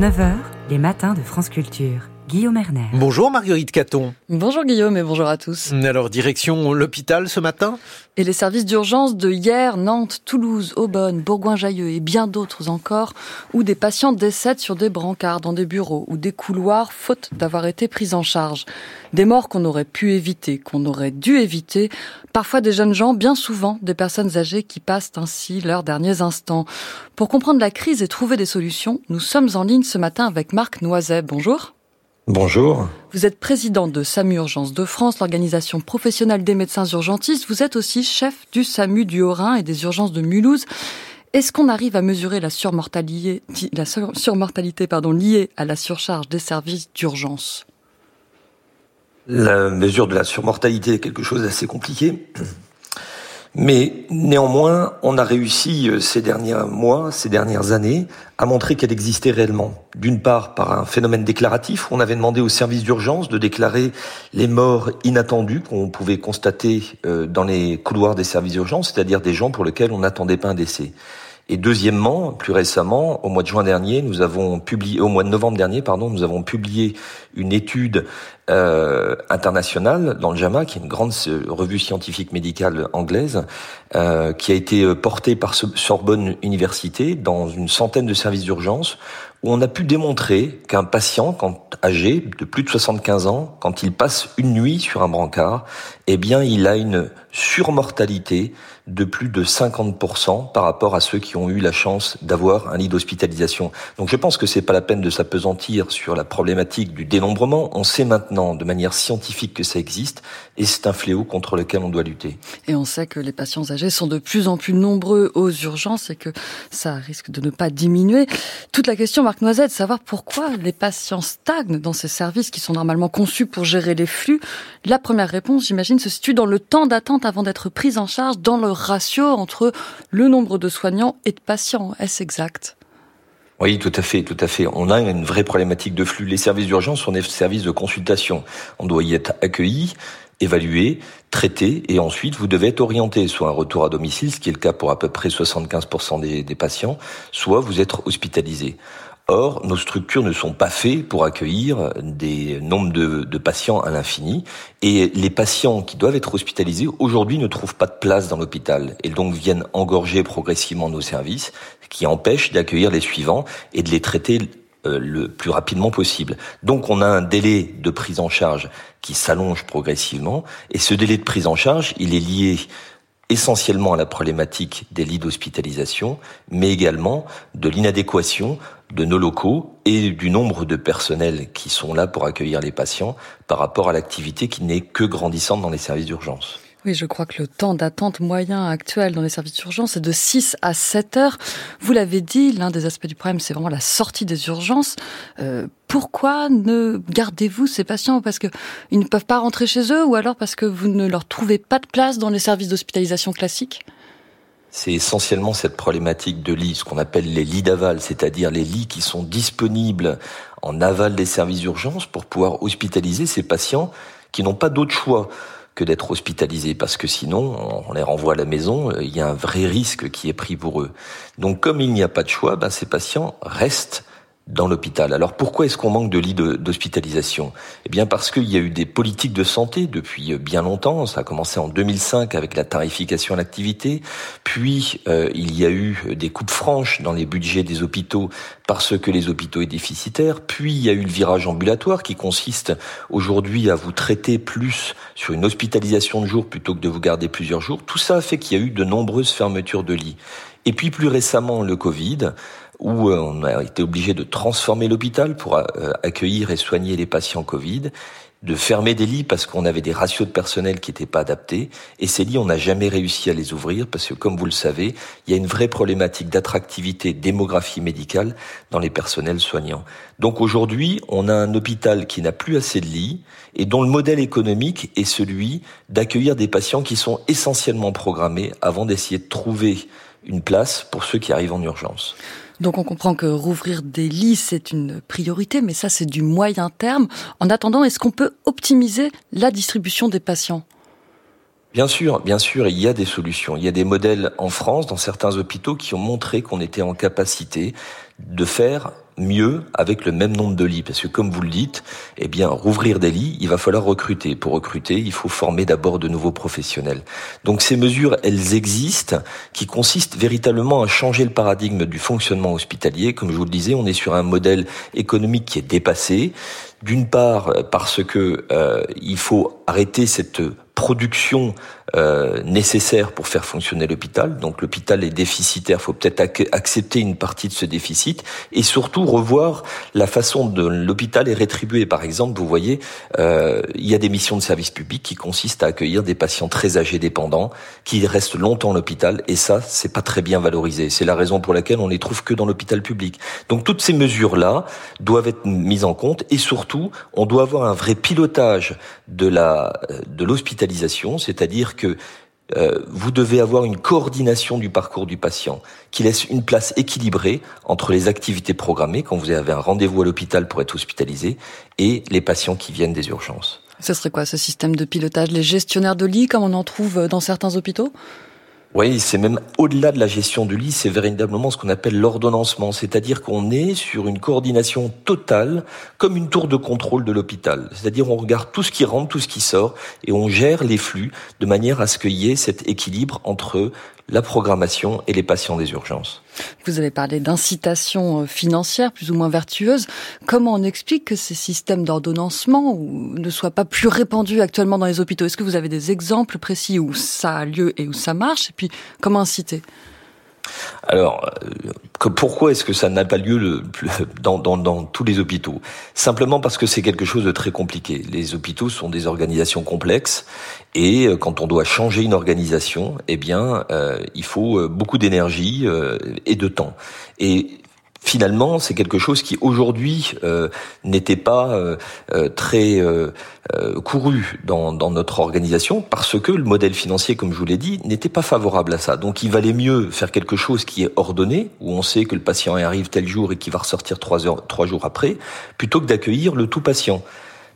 9h, les matins de France Culture. Guillaume Erner. Bonjour Marguerite Caton. Bonjour Guillaume et bonjour à tous. Alors direction l'hôpital ce matin Et les services d'urgence de hier, Nantes, Toulouse, Aubonne, Bourgoin-Jallieu et bien d'autres encore, où des patients décèdent sur des brancards dans des bureaux ou des couloirs faute d'avoir été pris en charge. Des morts qu'on aurait pu éviter, qu'on aurait dû éviter, parfois des jeunes gens, bien souvent des personnes âgées qui passent ainsi leurs derniers instants. Pour comprendre la crise et trouver des solutions, nous sommes en ligne ce matin avec Marc Noiset. Bonjour. Bonjour. Vous êtes président de SAMU Urgence de France, l'organisation professionnelle des médecins urgentistes. Vous êtes aussi chef du SAMU du Haut-Rhin et des urgences de Mulhouse. Est-ce qu'on arrive à mesurer la surmortalité, la surmortalité pardon, liée à la surcharge des services d'urgence? La mesure de la surmortalité est quelque chose d'assez compliqué. Mais néanmoins, on a réussi euh, ces derniers mois, ces dernières années, à montrer qu'elle existait réellement. D'une part, par un phénomène déclaratif, on avait demandé aux services d'urgence de déclarer les morts inattendus qu'on pouvait constater euh, dans les couloirs des services d'urgence, c'est-à-dire des gens pour lesquels on n'attendait pas un décès. Et deuxièmement, plus récemment, au mois de juin dernier, nous avons publié, au mois de novembre dernier, pardon, nous avons publié une étude euh, internationale dans le JAMA, qui est une grande revue scientifique médicale anglaise, euh, qui a été portée par Sorbonne Université dans une centaine de services d'urgence, où on a pu démontrer qu'un patient, quand âgé de plus de 75 ans, quand il passe une nuit sur un brancard, eh bien, il a une surmortalité de plus de 50% par rapport à ceux qui ont eu la chance d'avoir un lit d'hospitalisation. Donc je pense que c'est pas la peine de s'apesantir sur la problématique du dénombrement. On sait maintenant de manière scientifique que ça existe et c'est un fléau contre lequel on doit lutter. Et on sait que les patients âgés sont de plus en plus nombreux aux urgences et que ça risque de ne pas diminuer. Toute la question, Marc Noisette, de savoir pourquoi les patients stagnent dans ces services qui sont normalement conçus pour gérer les flux. La première réponse, j'imagine, se situe dans le temps d'attente avant d'être prise en charge dans le ratio entre le nombre de soignants et de patients. Est-ce exact? Oui, tout à fait, tout à fait. On a une vraie problématique de flux. Les services d'urgence sont des services de consultation. On doit y être accueilli, évalué, traité, et ensuite vous devez être orienté, soit un retour à domicile, ce qui est le cas pour à peu près 75% des, des patients, soit vous êtes hospitalisé. Or, nos structures ne sont pas faites pour accueillir des nombres de, patients à l'infini. Et les patients qui doivent être hospitalisés aujourd'hui ne trouvent pas de place dans l'hôpital et donc viennent engorger progressivement nos services, qui empêche d'accueillir les suivants et de les traiter euh, le plus rapidement possible. Donc on a un délai de prise en charge qui s'allonge progressivement et ce délai de prise en charge, il est lié essentiellement à la problématique des lits d'hospitalisation, mais également de l'inadéquation de nos locaux et du nombre de personnels qui sont là pour accueillir les patients par rapport à l'activité qui n'est que grandissante dans les services d'urgence. Oui, je crois que le temps d'attente moyen actuel dans les services d'urgence est de 6 à 7 heures. Vous l'avez dit, l'un des aspects du problème, c'est vraiment la sortie des urgences. Euh, pourquoi ne gardez-vous ces patients? Parce qu'ils ne peuvent pas rentrer chez eux ou alors parce que vous ne leur trouvez pas de place dans les services d'hospitalisation classiques? C'est essentiellement cette problématique de lits, ce qu'on appelle les lits d'aval, c'est-à-dire les lits qui sont disponibles en aval des services d'urgence pour pouvoir hospitaliser ces patients qui n'ont pas d'autre choix que d'être hospitalisés parce que sinon on les renvoie à la maison, il y a un vrai risque qui est pris pour eux. Donc comme il n'y a pas de choix, ben, ces patients restent dans l'hôpital. Alors pourquoi est-ce qu'on manque de lits d'hospitalisation? Eh bien parce qu'il y a eu des politiques de santé depuis bien longtemps. Ça a commencé en 2005 avec la tarification à l'activité. Puis euh, il y a eu des coupes franches dans les budgets des hôpitaux parce que les hôpitaux étaient déficitaires. Puis il y a eu le virage ambulatoire qui consiste aujourd'hui à vous traiter plus sur une hospitalisation de jour plutôt que de vous garder plusieurs jours. Tout ça fait qu'il y a eu de nombreuses fermetures de lits. Et puis plus récemment le Covid où euh, on a été obligé de transformer l'hôpital pour euh, accueillir et soigner les patients Covid, de fermer des lits parce qu'on avait des ratios de personnel qui n'étaient pas adaptés. Et ces lits, on n'a jamais réussi à les ouvrir parce que, comme vous le savez, il y a une vraie problématique d'attractivité, démographie médicale dans les personnels soignants. Donc aujourd'hui, on a un hôpital qui n'a plus assez de lits et dont le modèle économique est celui d'accueillir des patients qui sont essentiellement programmés avant d'essayer de trouver une place pour ceux qui arrivent en urgence. Donc on comprend que rouvrir des lits, c'est une priorité, mais ça c'est du moyen terme. En attendant, est-ce qu'on peut optimiser la distribution des patients? Bien sûr, bien sûr, il y a des solutions. Il y a des modèles en France, dans certains hôpitaux, qui ont montré qu'on était en capacité de faire mieux avec le même nombre de lits Parce que comme vous le dites, eh bien, rouvrir des lits, il va falloir recruter. Pour recruter, il faut former d'abord de nouveaux professionnels. Donc ces mesures, elles existent, qui consistent véritablement à changer le paradigme du fonctionnement hospitalier. Comme je vous le disais, on est sur un modèle économique qui est dépassé. D'une part, parce que euh, il faut arrêter cette production euh, nécessaire pour faire fonctionner l'hôpital. Donc l'hôpital est déficitaire, il faut peut-être accepter une partie de ce déficit et surtout revoir la façon dont l'hôpital est rétribué. Par exemple, vous voyez, euh, il y a des missions de service public qui consistent à accueillir des patients très âgés dépendants qui restent longtemps à l'hôpital et ça, c'est pas très bien valorisé. C'est la raison pour laquelle on les trouve que dans l'hôpital public. Donc toutes ces mesures-là doivent être mises en compte et surtout, on doit avoir un vrai pilotage de la de l'hospitalisation, c'est-à-dire que euh, vous devez avoir une coordination du parcours du patient qui laisse une place équilibrée entre les activités programmées quand vous avez un rendez-vous à l'hôpital pour être hospitalisé et les patients qui viennent des urgences. Ce serait quoi ce système de pilotage? Les gestionnaires de lits comme on en trouve dans certains hôpitaux? Oui, c'est même au-delà de la gestion du lit, c'est véritablement ce qu'on appelle l'ordonnancement, c'est-à-dire qu'on est sur une coordination totale, comme une tour de contrôle de l'hôpital. C'est-à-dire on regarde tout ce qui rentre, tout ce qui sort, et on gère les flux de manière à ce qu'il y ait cet équilibre entre la programmation et les patients des urgences. Vous avez parlé d'incitation euh, financière plus ou moins vertueuse. Comment on explique que ces systèmes d'ordonnancement ne soient pas plus répandus actuellement dans les hôpitaux? Est-ce que vous avez des exemples précis où ça a lieu et où ça marche? Et puis, comment inciter? Alors, euh, pourquoi est-ce que ça n'a pas lieu dans, tous les hôpitaux? Simplement parce que c'est quelque chose de très compliqué. Les hôpitaux sont des organisations complexes et euh, quand on doit changer une organisation, eh bien, euh, il faut beaucoup d'énergie et de temps. Finalement, c'est quelque chose qui aujourd'hui euh, n'était pas euh, euh, très couru dans, notre organisation parce que le modèle financier, comme je vous l'ai dit, n'était pas favorable à ça. Donc, il valait mieux faire quelque chose qui est ordonné, où on sait que le patient arrive tel jour et qu'il va ressortir trois jours après, plutôt que d'accueillir le tout patient.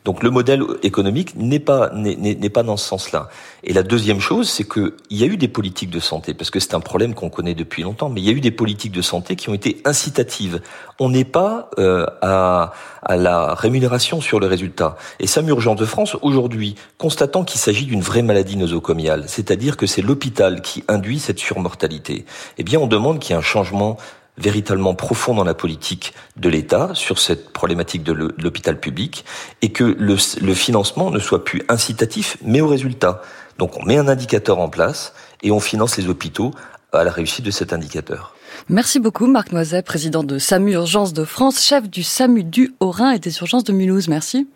Donc le modèle économique n'est pas n'est pas dans ce sens-là. Et la deuxième chose, c'est que il y a eu des politiques de santé parce que c'est un problème qu'on connaît depuis longtemps, mais il y a eu des politiques de santé qui ont été incitatives. On n'est pas euh, à, à la rémunération sur le résultat. Et SAMU Urgence de France aujourd'hui, constatant qu'il s'agit d'une vraie maladie nosocomiale, c'est-à-dire que c'est l'hôpital qui induit cette surmortalité, eh bien on demande qu'il y ait un changement véritablement profond dans la politique de l'État sur cette problématique de l'hôpital public et que le, financement ne soit plus incitatif mais au résultat. Donc on met un indicateur en place et on finance les hôpitaux à la réussite de cet indicateur. Merci beaucoup Marc Noiset, président de SAMU Urgence de France, chef du SAMU du Haut-Rhin et des urgences de Mulhouse. Merci.